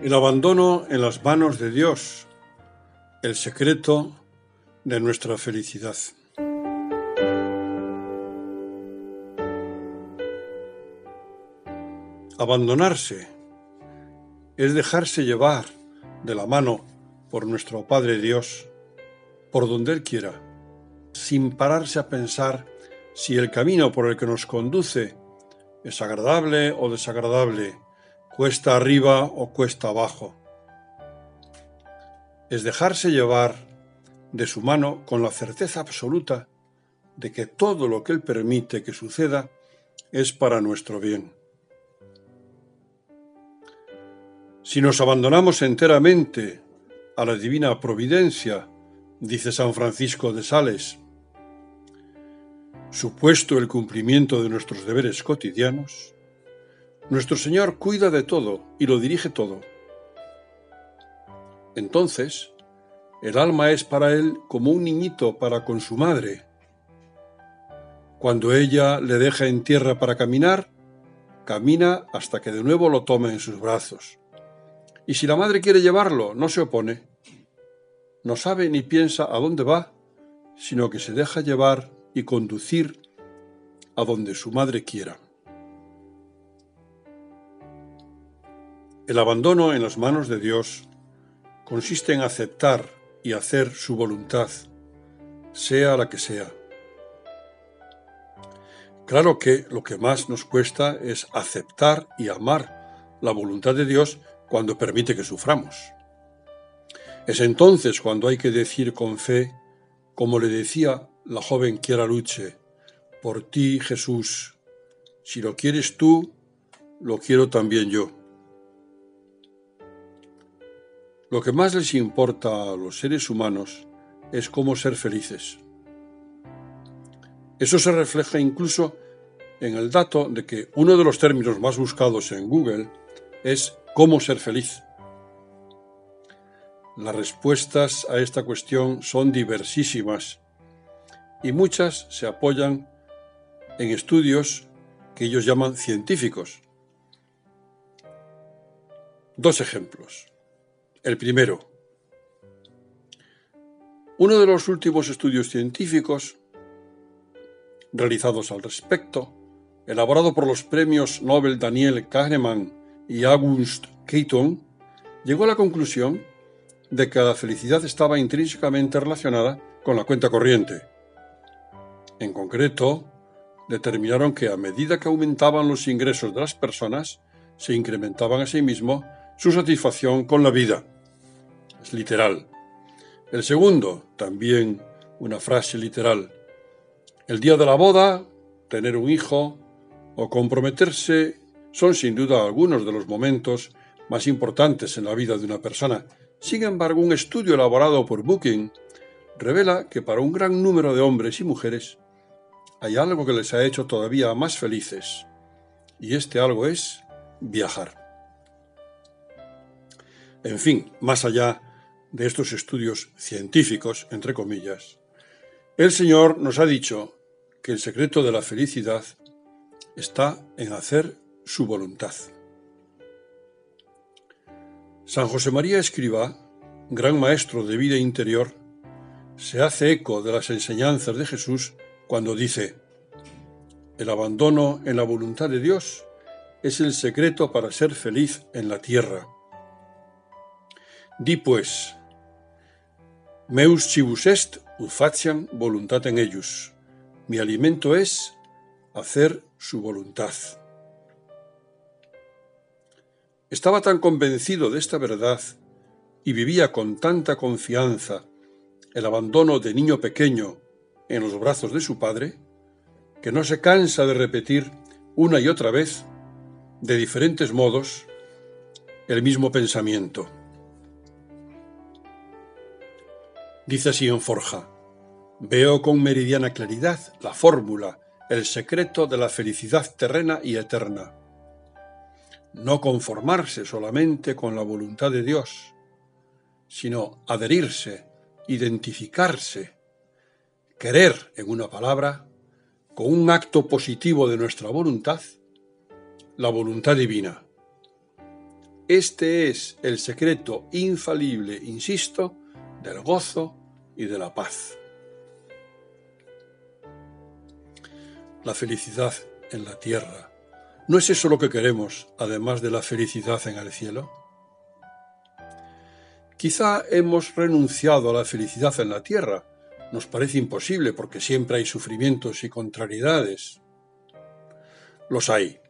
El abandono en las manos de Dios, el secreto de nuestra felicidad. Abandonarse es dejarse llevar de la mano por nuestro Padre Dios, por donde Él quiera, sin pararse a pensar si el camino por el que nos conduce es agradable o desagradable, cuesta arriba o cuesta abajo. Es dejarse llevar de su mano con la certeza absoluta de que todo lo que Él permite que suceda es para nuestro bien. Si nos abandonamos enteramente a la divina providencia, dice San Francisco de Sales. Supuesto el cumplimiento de nuestros deberes cotidianos, nuestro Señor cuida de todo y lo dirige todo. Entonces, el alma es para Él como un niñito para con su madre. Cuando ella le deja en tierra para caminar, camina hasta que de nuevo lo tome en sus brazos. Y si la madre quiere llevarlo, no se opone. No sabe ni piensa a dónde va, sino que se deja llevar y conducir a donde su madre quiera. El abandono en las manos de Dios consiste en aceptar y hacer su voluntad, sea la que sea. Claro que lo que más nos cuesta es aceptar y amar la voluntad de Dios cuando permite que suframos. Es entonces cuando hay que decir con fe, como le decía la joven Chiara Luce, por ti Jesús, si lo quieres tú, lo quiero también yo. Lo que más les importa a los seres humanos es cómo ser felices. Eso se refleja incluso en el dato de que uno de los términos más buscados en Google es ¿Cómo ser feliz? Las respuestas a esta cuestión son diversísimas y muchas se apoyan en estudios que ellos llaman científicos. Dos ejemplos. El primero. Uno de los últimos estudios científicos realizados al respecto, elaborado por los premios Nobel Daniel Kahneman y August Keaton, llegó a la conclusión de que la felicidad estaba intrínsecamente relacionada con la cuenta corriente. En concreto, determinaron que a medida que aumentaban los ingresos de las personas, se incrementaban asimismo su satisfacción con la vida. Es literal. El segundo, también una frase literal. El día de la boda, tener un hijo o comprometerse son sin duda algunos de los momentos más importantes en la vida de una persona. Sin embargo, un estudio elaborado por Booking revela que para un gran número de hombres y mujeres hay algo que les ha hecho todavía más felices, y este algo es viajar. En fin, más allá de estos estudios científicos, entre comillas, el Señor nos ha dicho que el secreto de la felicidad está en hacer su voluntad. San José María Escriba, gran maestro de vida interior, se hace eco de las enseñanzas de Jesús cuando dice, el abandono en la voluntad de Dios es el secreto para ser feliz en la tierra. Di pues, meus cibus est ut faciam voluntatem ellos. Mi alimento es hacer su voluntad. Estaba tan convencido de esta verdad y vivía con tanta confianza el abandono de niño pequeño en los brazos de su padre, que no se cansa de repetir una y otra vez, de diferentes modos, el mismo pensamiento. Dice en Forja, veo con meridiana claridad la fórmula, el secreto de la felicidad terrena y eterna. No conformarse solamente con la voluntad de Dios, sino adherirse, identificarse, querer, en una palabra, con un acto positivo de nuestra voluntad, la voluntad divina. Este es el secreto infalible, insisto, del gozo y de la paz. La felicidad en la tierra. ¿No es eso lo que queremos, además de la felicidad en el cielo? Quizá hemos renunciado a la felicidad en la tierra. Nos parece imposible porque siempre hay sufrimientos y contrariedades. Los hay.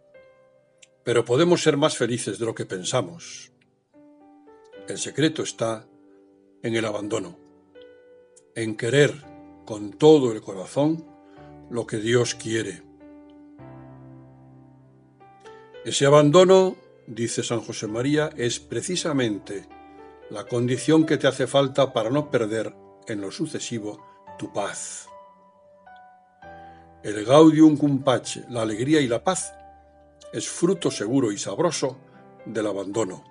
Pero podemos ser más felices de lo que pensamos. El secreto está en el abandono, en querer con todo el corazón lo que Dios quiere. Ese abandono, dice San José María, es precisamente la condición que te hace falta para no perder en lo sucesivo tu paz. El gaudium cum pace, la alegría y la paz, es fruto seguro y sabroso del abandono.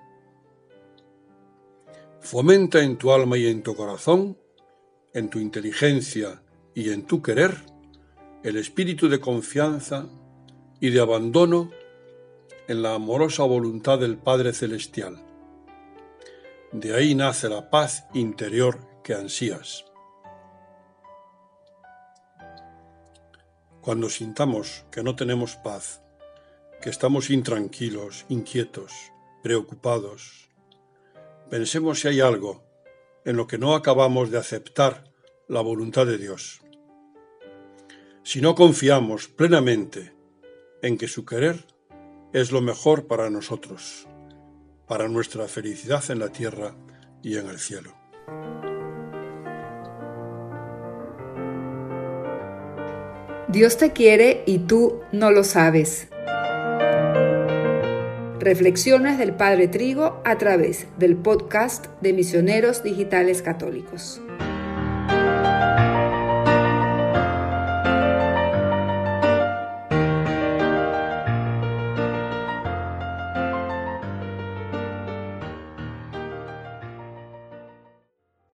Fomenta en tu alma y en tu corazón, en tu inteligencia y en tu querer, el espíritu de confianza y de abandono en la amorosa voluntad del Padre Celestial de ahí nace la paz interior que ansías. Cuando sintamos que no tenemos paz, que estamos intranquilos, inquietos, preocupados, pensemos si hay algo en lo que no acabamos de aceptar la voluntad de Dios. Si no confiamos plenamente en que su querer es lo mejor para nosotros para nuestra felicidad en la tierra y en el cielo. Dios te quiere y tú no lo sabes. Reflexiones del Padre Trigo a través del podcast de Misioneros Digitales Católicos.